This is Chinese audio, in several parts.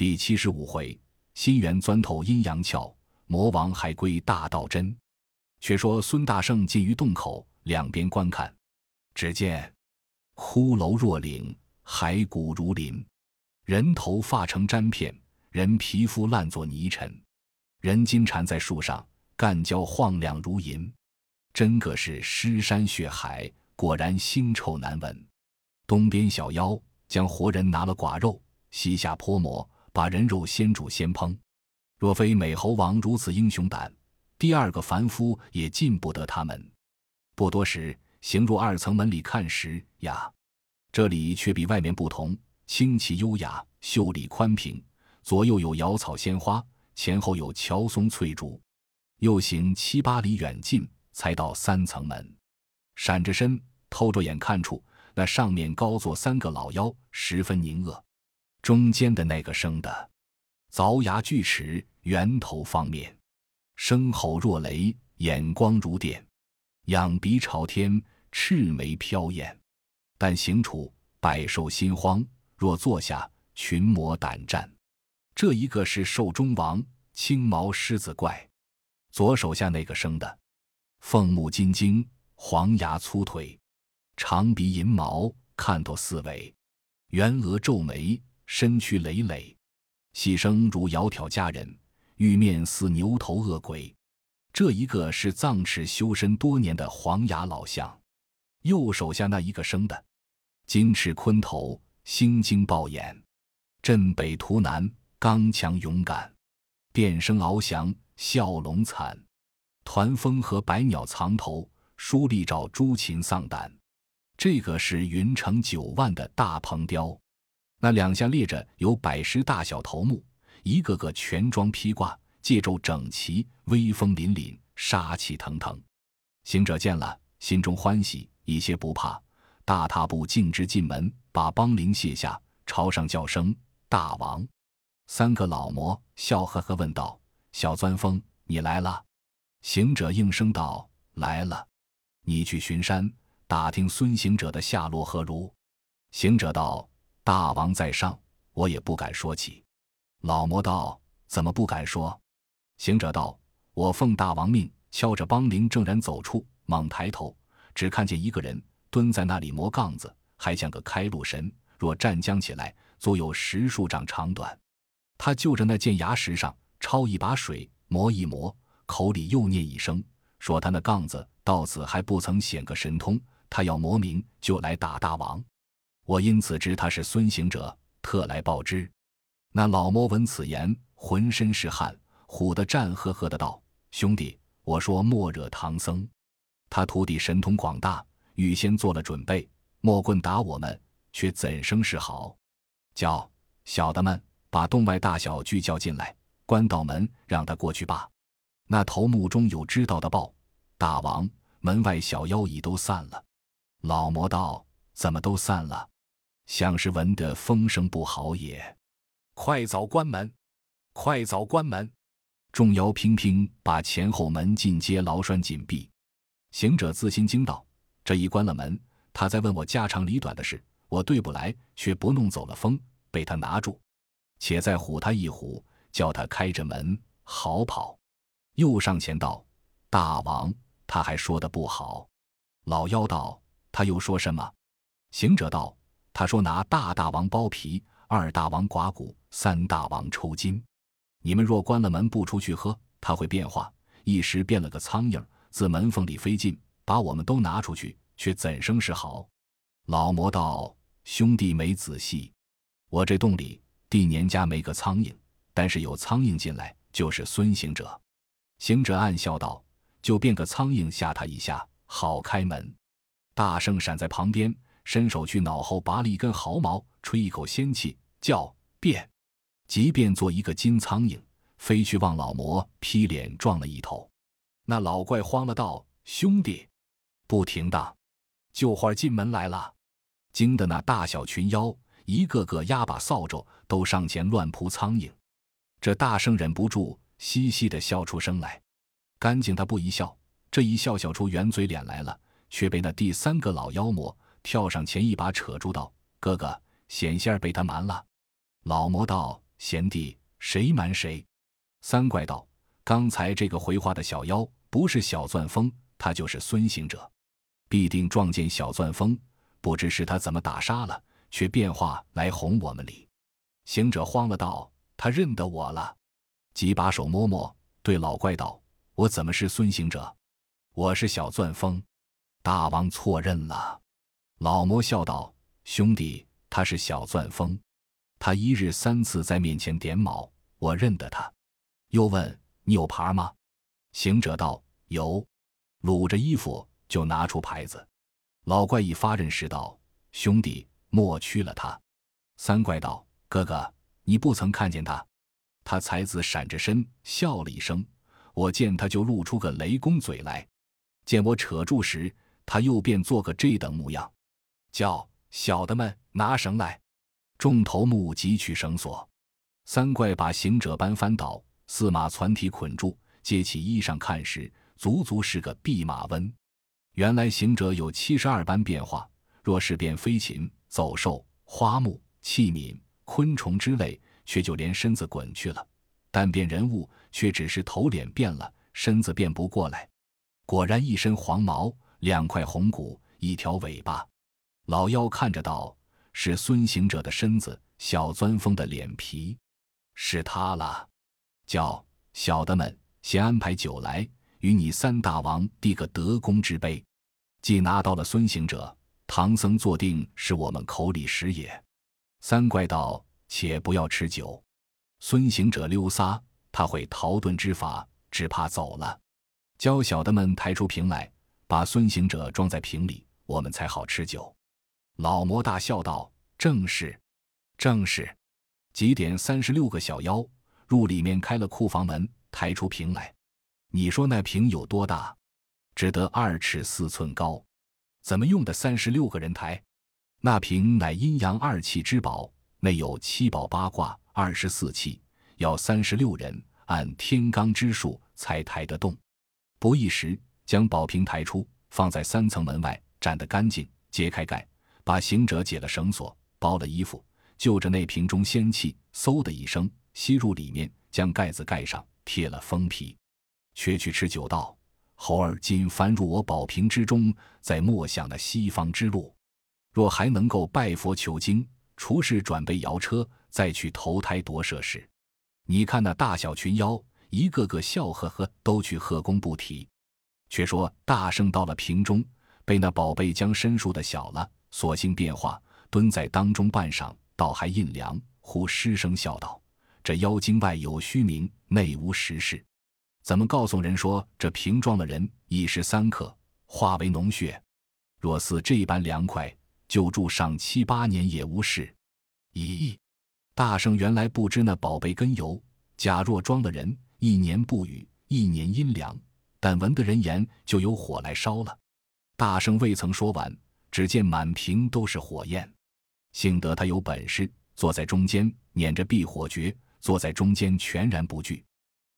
第七十五回，心猿钻透阴阳窍，魔王还归大道真。却说孙大圣进于洞口，两边观看，只见骷髅若岭，骸骨如林，人头发成毡片，人皮肤烂作泥尘，人筋缠在树上，干焦晃亮如银，真个是尸山血海，果然腥臭难闻。东边小妖将活人拿了剐肉，西下泼魔，把人肉先煮先烹。若非美猴王如此英雄胆，第二个凡夫也进不得他们。不多时，行入二层门里看时，呀，这里却比外面不同，清奇优雅，秀丽宽平，左右有瑶草鲜花，前后有乔松翠竹。又行七八里远近，才到三层门，闪着身，偷着眼看处。那上面高坐三个老妖，十分凝恶。中间的那个生的，凿牙锯齿，圆头方面，声吼若雷，眼光如电，仰鼻朝天，赤眉飘艳。但行处百兽心慌，若坐下，群魔胆战。这一个是兽中王，青毛狮子怪。左手下那个生的，凤目金睛，黄牙粗腿。长鼻银毛，看透四围；圆额皱眉，身躯累累，细声如窈窕佳人，玉面似牛头恶鬼。这一个是藏齿修身多年的黄牙老相。右手下那一个生的，金翅昆头，星睛豹眼，镇北图南，刚强勇敢，变声翱翔，笑龙惨，团风和百鸟藏头，书立照朱禽丧胆。这个是云城九万的大鹏雕，那两下列着有百十大小头目，一个个全装披挂，戒胄整齐，威风凛凛，杀气腾腾。行者见了，心中欢喜，一些不怕，大踏步径直进门，把帮铃卸下，朝上叫声：“大王！”三个老魔笑呵呵问道：“小钻风，你来了？”行者应声道：“来了。”你去巡山。打听孙行者的下落何如？行者道：“大王在上，我也不敢说起。”老魔道：“怎么不敢说？”行者道：“我奉大王命，敲着梆铃，正然走出，猛抬头，只看见一个人蹲在那里磨杠子，还像个开路神。若站将起来，足有十数丈长短。他就着那件牙石上抄一把水，磨一磨，口里又念一声，说他那杠子到此还不曾显个神通。他要磨明，就来打大王。我因此知他是孙行者，特来报之。那老魔闻此言，浑身是汗，唬得战呵呵的道：“兄弟，我说莫惹唐僧，他徒弟神通广大，预先做了准备，莫棍打我们，却怎生是好？叫小的们把洞外大小俱叫进来，关道门，让他过去罢。那头目中有知道的报，大王门外小妖已都散了。”老魔道：“怎么都散了？像是闻得风声不好也。快早关门！快早关门！”众妖乒乒把前后门尽皆牢栓紧闭。行者自心惊道：“这一关了门，他在问我家长里短的事，我对不来，却不弄走了风，被他拿住。且再唬他一唬，叫他开着门好跑。”又上前道：“大王，他还说的不好。”老妖道。他又说什么？行者道：“他说拿大大王剥皮，二大王刮骨，三大王抽筋。你们若关了门不出去喝，他会变化，一时变了个苍蝇，自门缝里飞进，把我们都拿出去，却怎生是好？”老魔道：“兄弟没仔细，我这洞里地年家没个苍蝇，但是有苍蝇进来，就是孙行者。”行者暗笑道：“就变个苍蝇吓他一下，好开门。”大圣闪在旁边，伸手去脑后拔了一根毫毛，吹一口仙气，叫变，即便做一个金苍蝇，飞去望老魔，劈脸撞了一头。那老怪慌了，道：“兄弟，不停当，就会进门来了。”惊得那大小群妖一个个压把扫帚，都上前乱扑苍蝇。这大圣忍不住嘻嘻的笑出声来，干净他不一笑，这一笑笑出圆嘴脸来了。却被那第三个老妖魔跳上前一把扯住，道：“哥哥，险些儿被他瞒了。”老魔道：“贤弟，谁瞒谁？”三怪道：“刚才这个回话的小妖，不是小钻风，他就是孙行者，必定撞见小钻风，不知是他怎么打杀了，却变化来哄我们哩。”行者慌了，道：“他认得我了。”几把手摸摸，对老怪道：“我怎么是孙行者？我是小钻风。”大王错认了。老魔笑道：“兄弟，他是小钻风。他一日三次在面前点卯，我认得他。”又问：“你有牌吗？”行者道：“有。”撸着衣服就拿出牌子。老怪一发认识道：“兄弟，莫屈了他。”三怪道。哥哥，你不曾看见他？他才子闪着身笑了一声，我见他就露出个雷公嘴来。见我扯住时，他又变做个这等模样，叫小的们拿绳来。众头目汲取绳索，三怪把行者般翻倒，四马攒体捆住，揭起衣裳看时，足足是个弼马温。原来行者有七十二般变化，若是变飞禽、走兽、花木、器皿。昆虫之类，却就连身子滚去了；但变人物，却只是头脸变了，身子变不过来。果然一身黄毛，两块红骨，一条尾巴。老妖看着道：“是孙行者的身子，小钻风的脸皮，是他了。叫小的们先安排酒来，与你三大王递个德功之杯。既拿到了孙行者，唐僧坐定是我们口里食也。”三怪道：“且不要吃酒，孙行者溜撒，他会逃遁之法，只怕走了。教小的们抬出瓶来，把孙行者装在瓶里，我们才好吃酒。”老魔大笑道：“正是，正是。”几点三十六个小妖入里面开了库房门，抬出瓶来。你说那瓶有多大？只得二尺四寸高，怎么用的三十六个人抬？那瓶乃阴阳二气之宝，内有七宝八卦二十四气，要三十六人按天罡之数才抬得动。不一时，将宝瓶抬出，放在三层门外，斩得干净，揭开盖，把行者解了绳索，包了衣服，就着那瓶中仙气，嗖的一声吸入里面，将盖子盖上，贴了封皮，却去吃酒道。猴儿今翻入我宝瓶之中，在莫想那西方之路。若还能够拜佛求经，除是转备摇车，再去投胎夺舍时，你看那大小群妖，一个个笑呵呵，都去贺功不提。却说大圣到了瓶中，被那宝贝将身数的小了，索性变化，蹲在当中半晌，倒还印凉。忽失声笑道：“这妖精外有虚名，内无实事，怎么告诉人说这瓶装的人一时三刻化为脓血？若似这般凉快。”就住上七八年也无事。咦，大圣原来不知那宝贝根由。假若装了人，一年不雨，一年阴凉，但闻得人言，就有火来烧了。大圣未曾说完，只见满屏都是火焰。幸得他有本事，坐在中间，捻着避火诀，坐在中间全然不惧。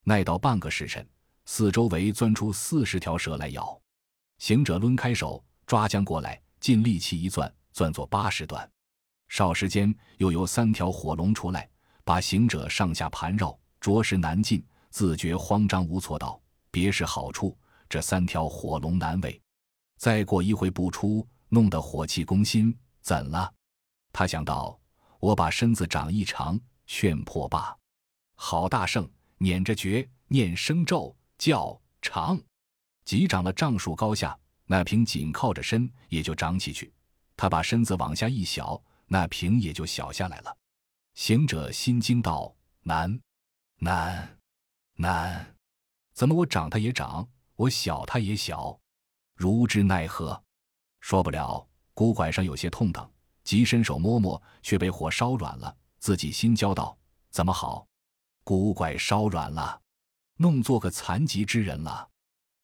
耐到半个时辰，四周围钻出四十条蛇来咬。行者抡开手，抓将过来，尽力气一攥。攥作八十段，少时间又有三条火龙出来，把行者上下盘绕，着实难进，自觉慌张无措，道：“别是好处，这三条火龙难为。再过一回不出，弄得火气攻心，怎了？”他想到：“我把身子长一长，劝破罢。”好大圣捻着诀念声咒，叫长，即长了丈数高下，那瓶紧靠着身，也就长起去。他把身子往下一小，那瓶也就小下来了。行者心惊道：“难，难，难！怎么我长他也长，我小他也小，如之奈何？说不了。骨拐上有些痛疼，急伸手摸摸，却被火烧软了。自己心焦道：怎么好？骨拐烧软了，弄做个残疾之人了。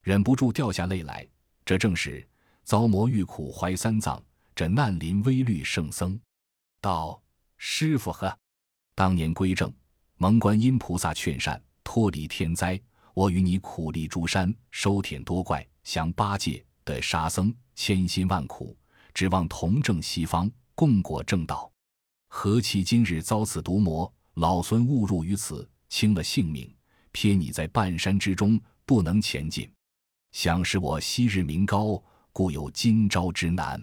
忍不住掉下泪来。这正是遭魔遇苦怀三藏。”这难临微虑圣僧道：“师傅呵，当年归正，蒙观音菩萨劝善，脱离天灾。我与你苦力诸山，收舔多怪，降八戒，得沙僧，千辛万苦，指望同证西方，共果正道。何其今日遭此毒魔，老孙误入于此，轻了性命，撇你在半山之中，不能前进。想是我昔日名高，故有今朝之难。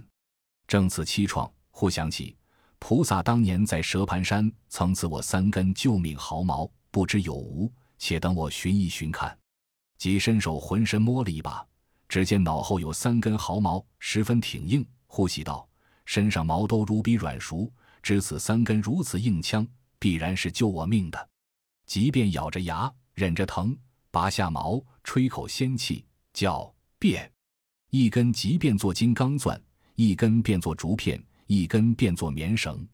正此凄怆，忽想起菩萨当年在蛇盘山曾赐我三根救命毫毛，不知有无？且等我寻一寻看。即伸手浑身摸了一把，只见脑后有三根毫毛，十分挺硬。呼吸道：“身上毛都如比软熟，知此三根如此硬枪，必然是救我命的。即便咬着牙，忍着疼，拔下毛，吹口仙气，叫变。一根即便做金刚钻，一根变作竹片，一根变作棉绳。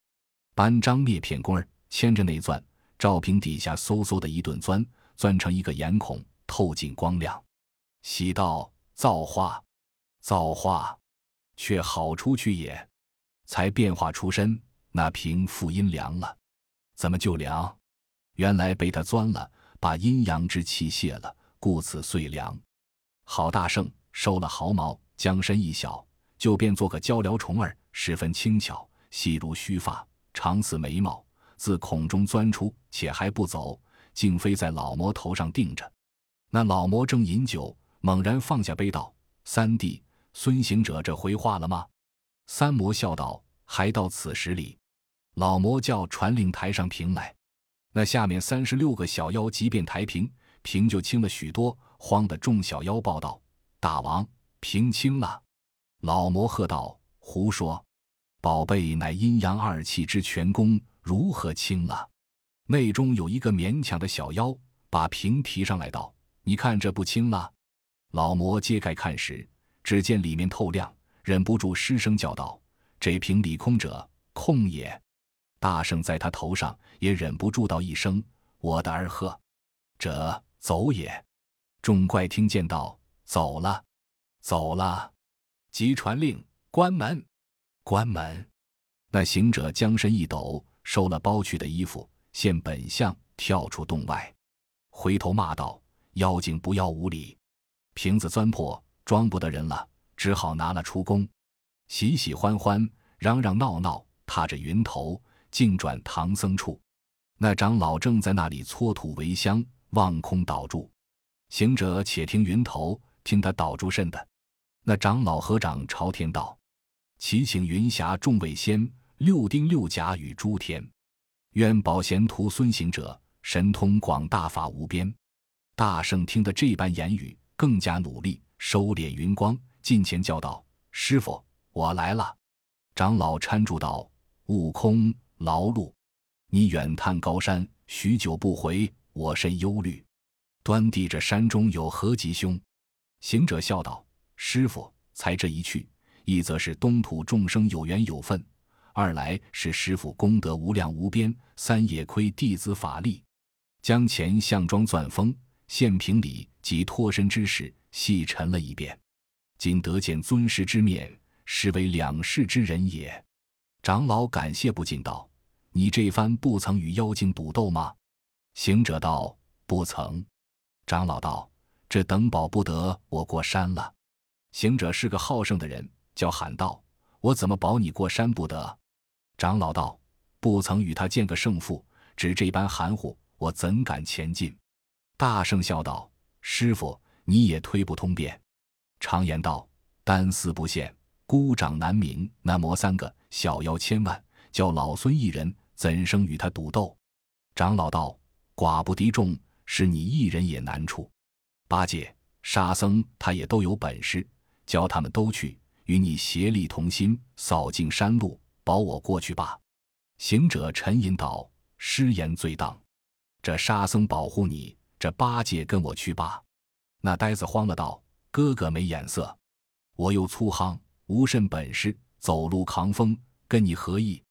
搬张灭片棍儿，牵着那钻，照屏底下嗖嗖的一顿钻，钻成一个眼孔。”透进光亮，喜道造化，造化，却好出去也。才变化出身，那瓶复阴凉了。怎么就凉？原来被他钻了，把阴阳之气泄了，故此遂凉。郝大圣收了毫毛，将身一小，就变做个鹪鹩虫儿，十分轻巧，细如须发，长似眉毛，自孔中钻出，且还不走，竟飞在老魔头上定着。那老魔正饮酒，猛然放下杯道：“三弟，孙行者这回话了吗？”三魔笑道：“还到此时里。”老魔叫传令抬上瓶来。那下面三十六个小妖即便抬瓶，瓶就轻了许多，慌得众小妖报道：“大王，瓶轻了。”老魔喝道：“胡说！宝贝乃阴阳二气之全功，如何轻了？”内中有一个勉强的小妖，把瓶提上来道。你看这不轻了，老魔揭开看时，只见里面透亮，忍不住失声叫道：“这瓶里空者，空也！”大圣在他头上也忍不住道一声：“我的儿呵，这走也！”众怪听见道：“走了，走了！”即传令关门，关门。那行者将身一抖，收了包去的衣服，现本相，跳出洞外，回头骂道。妖精不要无礼，瓶子钻破，装不得人了，只好拿了出宫，喜喜欢欢，嚷嚷闹闹，踏着云头，径转唐僧处。那长老正在那里搓土为香，望空祷住。行者且听云头，听他祷住甚的。那长老合掌朝天道：“祈请云霞众位仙，六丁六甲与诸天，愿保贤徒孙行者神通广大，法无边。”大圣听得这般言语，更加努力，收敛云光，近前叫道：“师傅，我来了。”长老搀住道：“悟空，劳碌，你远探高山，许久不回，我甚忧虑。端地这山中有何吉凶？”行者笑道：“师傅，才这一去，一则是东土众生有缘有份，二来是师傅功德无量无边，三也亏弟子法力，将前项庄钻风。”现平礼及脱身之事细陈了一遍，今得见尊师之面，实为两世之人也。长老感谢不尽道：“你这番不曾与妖精赌斗吗？”行者道：“不曾。”长老道：“这等保不得我过山了。”行者是个好胜的人，叫喊道：“我怎么保你过山不得？”长老道：“不曾与他见个胜负，只这般含糊，我怎敢前进？”大声笑道：“师傅，你也推不通便。常言道，单丝不线，孤掌难鸣。那魔三个小妖千万，叫老孙一人怎生与他赌斗？”长老道：“寡不敌众，是你一人也难处。八戒、沙僧他也都有本事，叫他们都去，与你协力同心，扫尽山路，保我过去吧。”行者沉吟道：“失言最当，这沙僧保护你。”这八戒跟我去罢。那呆子慌了，道：“哥哥没眼色，我又粗夯，无甚本事，走路扛风，跟你何意？”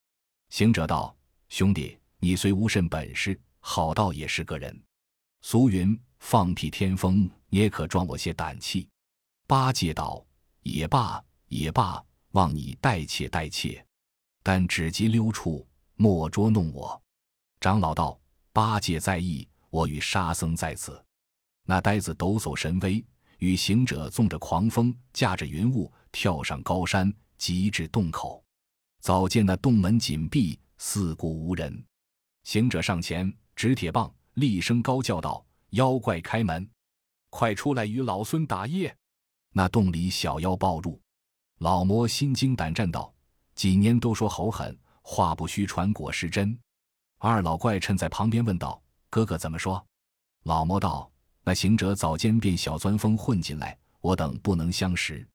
行者道：“兄弟，你虽无甚本事，好道也是个人。俗云放屁天风，也可壮我些胆气。”八戒道：“也罢，也罢，望你待切待切，但只及溜处，莫捉弄我。”长老道：“八戒在意。”我与沙僧在此，那呆子抖擞神威，与行者纵着狂风，驾着云雾，跳上高山，急至洞口。早见那洞门紧闭，四顾无人。行者上前执铁棒，厉声高叫道：“妖怪开门，快出来与老孙打夜！”那洞里小妖暴露，老魔心惊胆战道：“几年都说猴狠，话不虚传，果是真。”二老怪趁在旁边问道：“哥哥怎么说？”老魔道：“那行者早间便小钻风混进来，我等不能相识。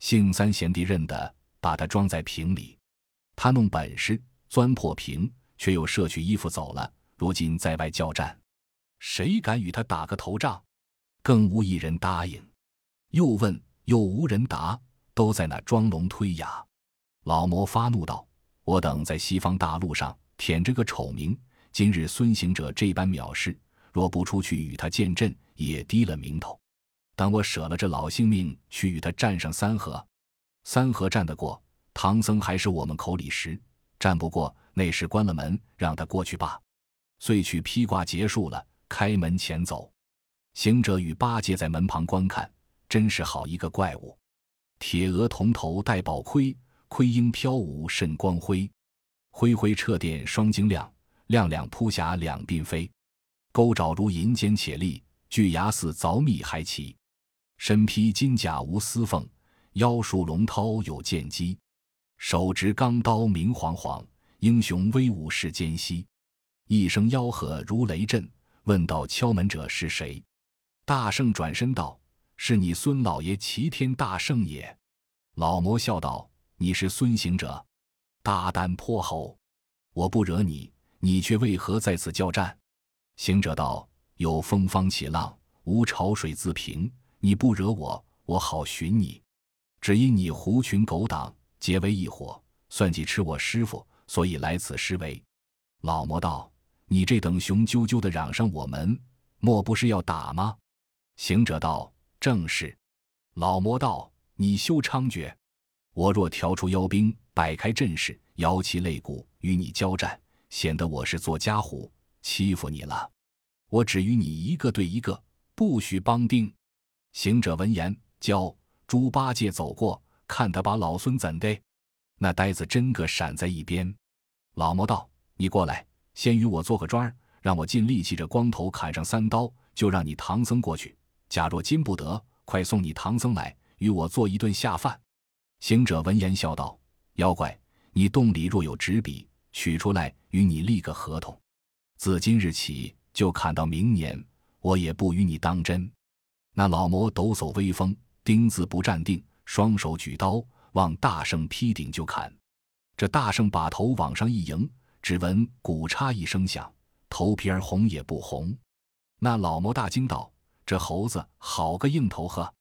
姓三贤弟认得，把他装在瓶里。他弄本事钻破瓶，却又舍去衣服走了。如今在外叫战，谁敢与他打个头仗？更无一人答应。又问又无人答，都在那装聋推哑。老魔发怒道：“我等在西方大陆上。”舔着个丑名，今日孙行者这般藐视，若不出去与他见阵，也低了名头。等我舍了这老性命去与他战上三合，三合战得过，唐僧还是我们口里食；战不过，那时关了门，让他过去罢。遂去披挂结束了，开门前走。行者与八戒在门旁观看，真是好一个怪物！铁额铜头戴宝盔，盔缨飘舞甚光辉。恢恢掣电双晶亮，亮亮扑霞两鬓飞。钩爪如银尖且利，巨牙似凿密还齐。身披金甲无丝缝，腰束龙绦有剑机。手执钢刀明晃晃，英雄威武是奸细。一声吆喝如雷震，问道：“敲门者是谁？”大圣转身道：“是你孙老爷齐天大圣也。”老魔笑道：“你是孙行者。”大胆泼猴！我不惹你，你却为何在此交战？行者道：“有风方起浪，无潮水自平。你不惹我，我好寻你。只因你狐群狗党结为一伙，算计吃我师傅，所以来此施为。”老魔道：“你这等雄赳赳的嚷上我门，莫不是要打吗？”行者道：“正是。”老魔道：“你休猖獗！我若调出妖兵。”摆开阵势，摇旗擂鼓，与你交战，显得我是做家伙，欺负你了。我只与你一个对一个，不许帮丁。行者闻言，叫猪八戒走过，看他把老孙怎的？那呆子真个闪在一边。老魔道：“你过来，先与我做个砖儿，让我尽力气，这光头砍上三刀，就让你唐僧过去。假若禁不得，快送你唐僧来，与我做一顿下饭。”行者闻言笑道。妖怪，你洞里若有纸笔，取出来与你立个合同。自今日起，就砍到明年，我也不与你当真。那老魔抖擞威风，钉子不站定，双手举刀往大圣劈顶就砍。这大圣把头往上一迎，只闻骨嚓一声响，头皮儿红也不红。那老魔大惊道：“这猴子好个硬头呵！”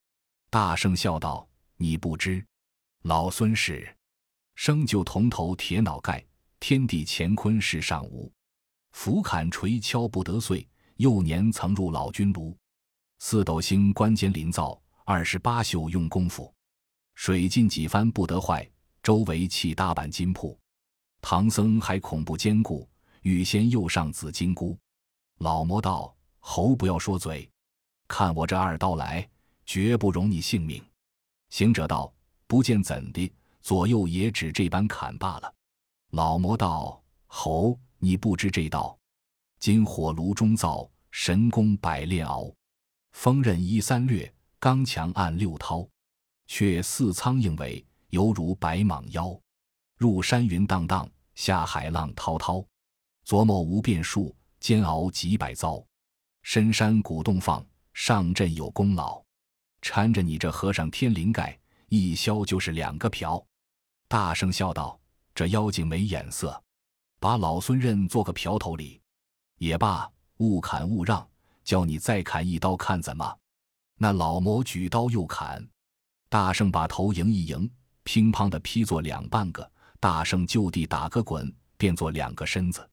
大圣笑道：“你不知，老孙是。”生就铜头铁脑盖，天地乾坤世上无。斧砍锤敲不得碎，幼年曾入老君炉。四斗星关间临造，二十八宿用功夫。水浸几番不得坏，周围砌大板金铺。唐僧还恐怖坚固，预先又上紫金箍。老魔道：“猴不要说嘴，看我这二刀来，绝不容你性命。”行者道：“不见怎的？”左右也只这般砍罢了。老魔道：“猴，你不知这道，金火炉中造，神功百炼熬。锋刃一三略，刚强按六韬。却似苍蝇尾，犹如白蟒腰。入山云荡荡，下海浪滔滔。琢磨无变数，煎熬几百遭。深山古洞放，上阵有功劳。缠着你这和尚天灵盖，一削就是两个瓢。”大声笑道：“这妖精没眼色，把老孙认做个瓢头里，也罢，勿砍勿让，叫你再砍一刀，看怎么？”那老魔举刀又砍，大圣把头迎一迎，乒乓的劈作两半个。大圣就地打个滚，变作两个身子。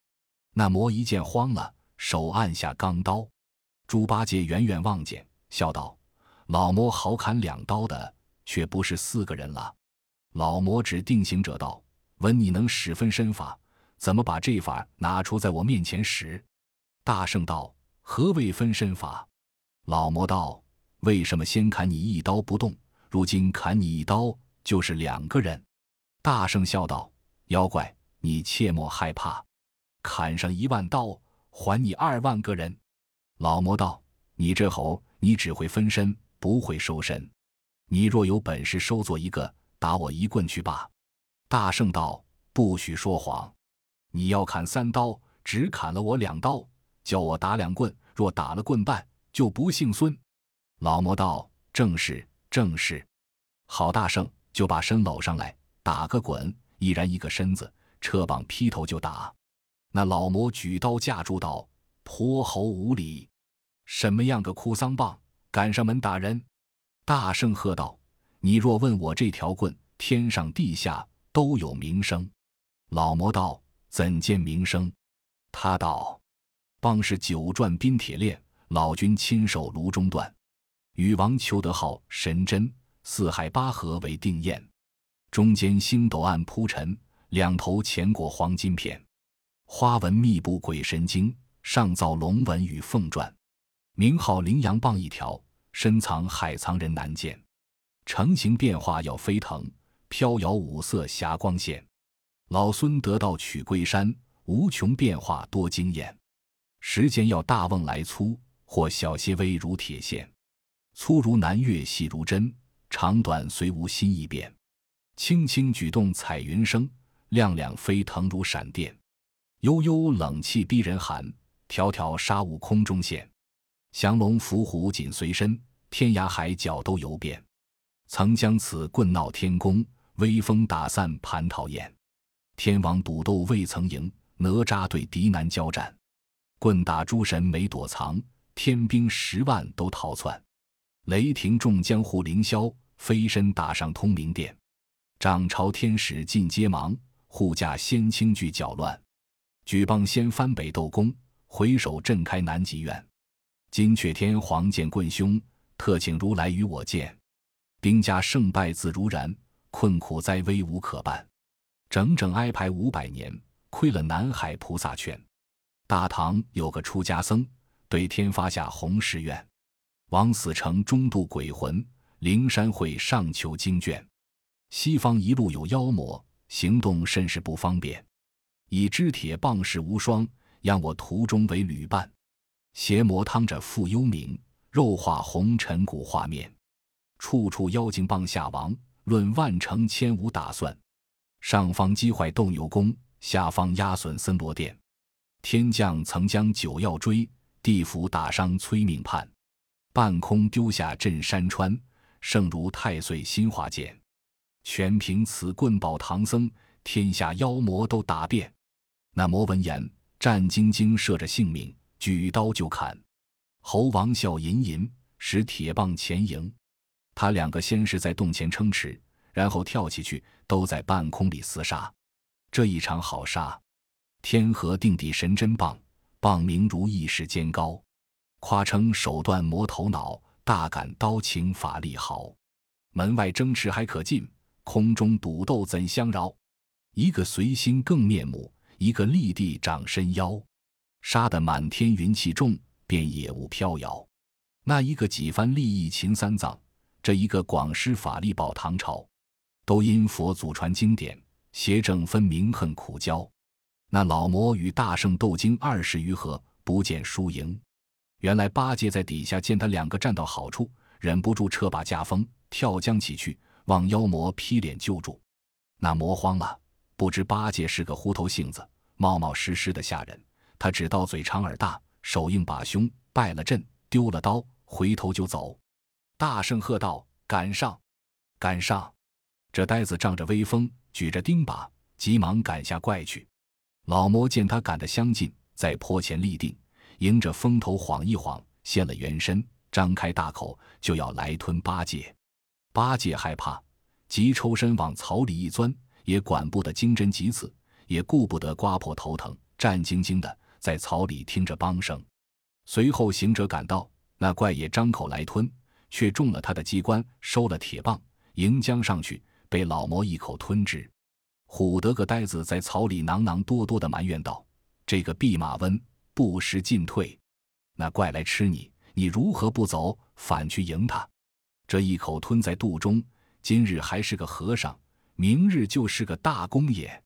那魔一见慌了，手按下钢刀。猪八戒远远望见，笑道：“老魔好砍两刀的，却不是四个人了。”老魔指定行者道：“闻你能使分身法，怎么把这法拿出在我面前使？”大圣道：“何谓分身法？”老魔道：“为什么先砍你一刀不动，如今砍你一刀就是两个人？”大圣笑道：“妖怪，你切莫害怕，砍上一万刀，还你二万个人。”老魔道：“你这猴，你只会分身，不会收身。你若有本事收做一个，打我一棍去罢。”大圣道：“不许说谎！你要砍三刀，只砍了我两刀，叫我打两棍。若打了棍半，就不姓孙。”老魔道：“正是，正是。好，大圣就把身搂上来，打个滚。一然一个身子，撤膀劈头就打。那老魔举刀架住道：‘泼猴无礼！什么样个哭丧棒，敢上门打人？’大圣喝道：‘你若问我这条棍，天上地下。’”都有名声，老魔道怎见名声？他道：“棒是九转冰铁链，老君亲手炉中断。禹王求得号神针，四海八河为定验。中间星斗暗铺陈，两头钱裹黄金片。花纹密布鬼神经，上造龙纹与凤传。名号羚羊棒一条，深藏海藏人难见。成形变化要飞腾。”飘摇五色霞光线，老孙得道取龟山，无穷变化多惊艳。时间要大瓮来粗，或小些微如铁线，粗如南月，细如针，长短虽无新意变。轻轻举动彩云生，亮亮飞腾如闪电。悠悠冷气逼人寒，条条沙雾空中现。降龙伏虎紧随身，天涯海角都游遍。曾将此棍闹天宫。威风打散蟠桃宴，天王赌斗未曾赢，哪吒对敌难交战，棍打诸神没躲藏，天兵十万都逃窜，雷霆众江湖凌霄，飞身打上通明殿，掌朝天使尽皆忙，护驾仙卿俱搅乱，举棒掀翻北斗宫，回首震开南极院，金阙天皇见棍凶，特请如来与我见，兵家胜败自如然。困苦灾危无可办，整整挨排五百年，亏了南海菩萨劝。大唐有个出家僧，对天发下宏誓愿，往死城中度鬼魂，灵山会上求经卷。西方一路有妖魔，行动甚是不方便，以支铁棒式无双，让我途中为旅伴。邪魔趟着复幽冥，肉化红尘古画面，处处妖精棒下亡。论万乘千无打算，上方击坏斗牛宫，下方压损森罗殿。天将曾将九曜追，地府打伤催命判。半空丢下镇山川，胜如太岁新化剑。全凭此棍保唐僧，天下妖魔都打遍。那魔闻言，战兢兢，射着性命，举刀就砍。猴王笑吟吟，使铁棒前迎。他两个先是在洞前撑持，然后跳起去，都在半空里厮杀。这一场好杀！天河定地神针棒，棒名如意世间高。夸称手段磨头脑，大感刀情法力好。门外争持还可进，空中赌斗怎相饶？一个随心更面目，一个立地长身腰。杀得满天云气重，便野雾飘摇。那一个几番利益秦三藏。这一个广施法力保唐朝，都因佛祖传经典，邪正分明恨苦交。那老魔与大圣斗经二十余合，不见输赢。原来八戒在底下见他两个站到好处，忍不住撤把架风，跳江起去，望妖魔劈脸救助。那魔慌了，不知八戒是个虎头性子，冒冒失失的下人。他只道嘴长耳大，手硬把胸，败了阵，丢了刀，回头就走。大圣喝道：“赶上，赶上！”这呆子仗着威风，举着钉耙，急忙赶下怪去。老魔见他赶得相近，在坡前立定，迎着风头晃一晃，现了原身，张开大口就要来吞八戒。八戒害怕，急抽身往草里一钻，也管不得经针几刺，也顾不得刮破头疼，战兢兢的在草里听着梆声。随后行者赶到，那怪也张口来吞。却中了他的机关，收了铁棒，迎将上去，被老魔一口吞之。唬得个呆子在草里囔囔多多的埋怨道：“这个弼马温不识进退，那怪来吃你，你如何不走，反去迎他？这一口吞在肚中，今日还是个和尚，明日就是个大公爷。”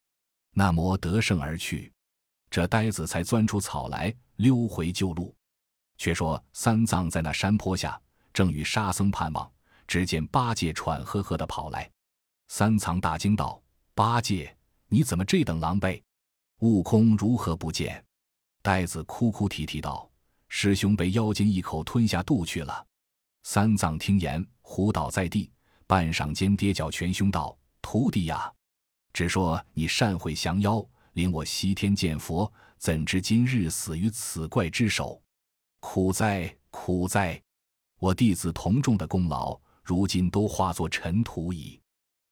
那魔得胜而去。这呆子才钻出草来，溜回旧路。却说三藏在那山坡下，正与沙僧盼望，只见八戒喘呵呵的跑来。三藏大惊道：“八戒，你怎么这等狼狈？悟空如何不见？”呆子哭哭啼啼道：“师兄被妖精一口吞下肚去了。”三藏听言，胡倒在地，半晌间跌脚拳胸道：“徒弟呀，只说你善会降妖，领我西天见佛，怎知今日死于此怪之手？苦哉苦哉！我弟子同众的功劳，如今都化作尘土矣。”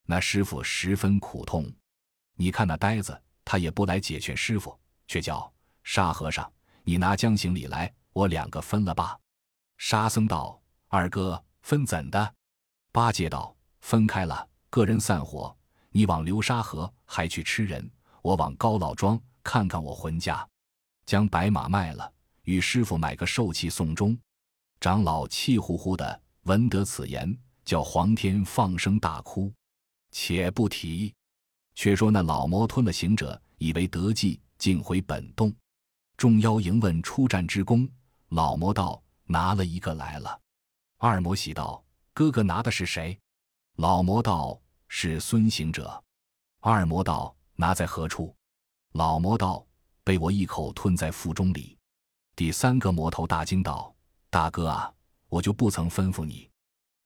那师傅十分苦痛，你看那呆子，他也不来解劝师傅，却叫沙和尚：“你拿将行李来，我两个分了吧。”沙僧道：“二哥分怎的？”八戒道：“分开了，个人散伙。你往流沙河还去吃人，我往高老庄看看我浑家，将白马卖了，与师傅买个寿器送终。”长老气呼呼的，闻得此言，叫黄天放声大哭。且不提，却说那老魔吞了行者，以为得计，竟回本洞。众妖迎问出战之功，老魔道：“拿了一个来了。”二魔喜道：“哥哥拿的是谁？”老魔道：“是孙行者。”二魔道：“拿在何处？”老魔道：“被我一口吞在腹中里。”第三个魔头大惊道：“大哥啊，我就不曾吩咐你，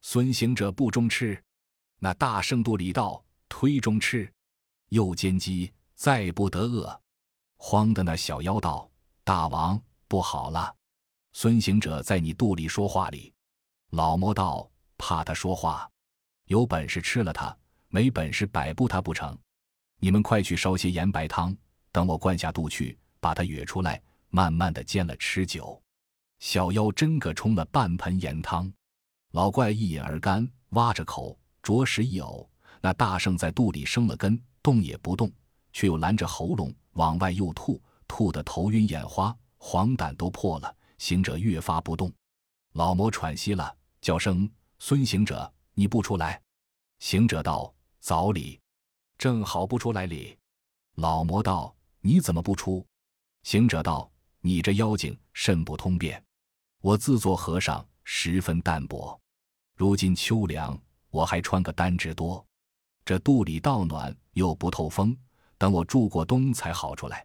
孙行者不中吃。”那大圣肚里道：“推中吃，又煎鸡，再不得饿。”慌的那小妖道：“大王不好了！孙行者在你肚里说话里。”老魔道：“怕他说话，有本事吃了他，没本事摆布他不成？你们快去烧些盐白汤，等我灌下肚去，把他哕出来，慢慢的煎了吃酒。”小妖真个冲了半盆盐汤，老怪一饮而干，挖着口。着实一呕，那大圣在肚里生了根，动也不动，却又拦着喉咙往外又吐，吐得头晕眼花，黄疸都破了。行者越发不动，老魔喘息了，叫声：“孙行者，你不出来？”行者道：“早礼，正好不出来礼。”老魔道：“你怎么不出？”行者道：“你这妖精甚不通便，我自做和尚，十分淡薄，如今秋凉。”我还穿个单只多，这肚里倒暖又不透风，等我住过冬才好出来。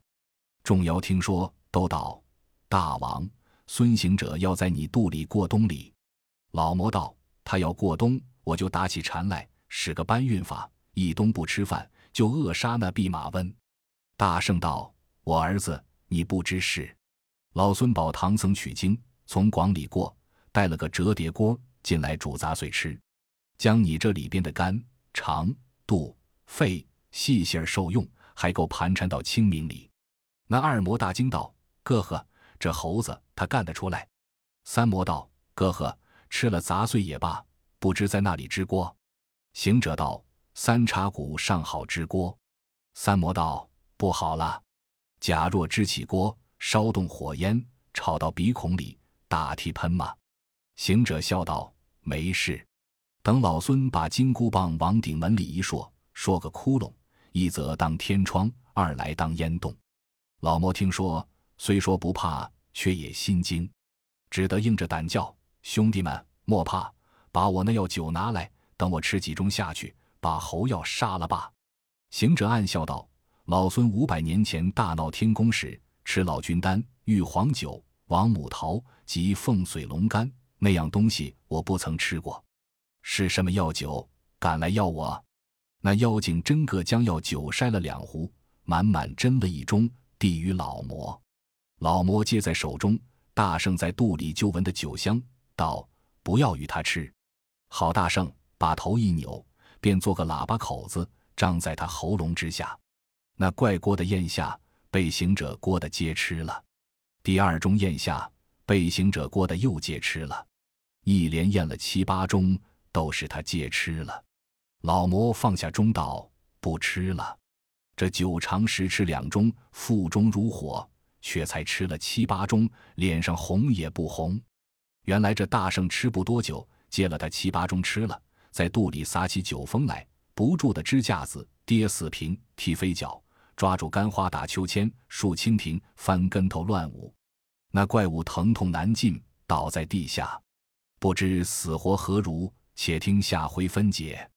众妖听说，都道：“大王，孙行者要在你肚里过冬里。”老魔道：“他要过冬，我就打起禅来，使个搬运法，一冬不吃饭，就扼杀那弼马温。”大圣道：“我儿子，你不知事。老孙保唐僧取经，从广里过，带了个折叠锅进来煮杂碎吃。”将你这里边的肝、肠、肚、肺细细儿受用，还够盘缠到清明里。那二魔大惊道：“哥呵，这猴子他干得出来？”三魔道：“哥呵，吃了杂碎也罢，不知在那里支锅。”行者道：“三叉骨上好支锅。”三魔道：“不好了，假若支起锅，烧动火焰，炒到鼻孔里，大涕喷嘛。”行者笑道：“没事。”等老孙把金箍棒往顶门里一说，说个窟窿，一则当天窗，二来当烟洞。老魔听说，虽说不怕，却也心惊，只得硬着胆叫：“兄弟们莫怕，把我那药酒拿来，等我吃几盅下去，把猴药杀了吧。”行者暗笑道：“老孙五百年前大闹天宫时，吃老君丹、玉皇酒、王母桃及凤髓龙肝那样东西，我不曾吃过。”是什么药酒？敢来要我？那妖精真个将药酒筛了两壶，满满斟了一盅，递与老魔。老魔接在手中，大圣在肚里就闻的酒香，道：“不要与他吃。”好大圣把头一扭，便做个喇叭口子，张在他喉咙之下。那怪锅的咽下，被行者锅的皆吃了。第二盅咽下，被行者锅的又戒吃了。一连咽了七八盅。都是他借吃了，老魔放下盅道不吃了。这酒长时吃两盅，腹中如火，却才吃了七八盅，脸上红也不红。原来这大圣吃不多久，借了他七八盅吃了，在肚里撒起酒疯来，不住的支架子、跌四平、踢飞脚，抓住干花打秋千，竖蜻蜓，翻跟头乱舞。那怪物疼痛难禁，倒在地下，不知死活何如。且听下回分解。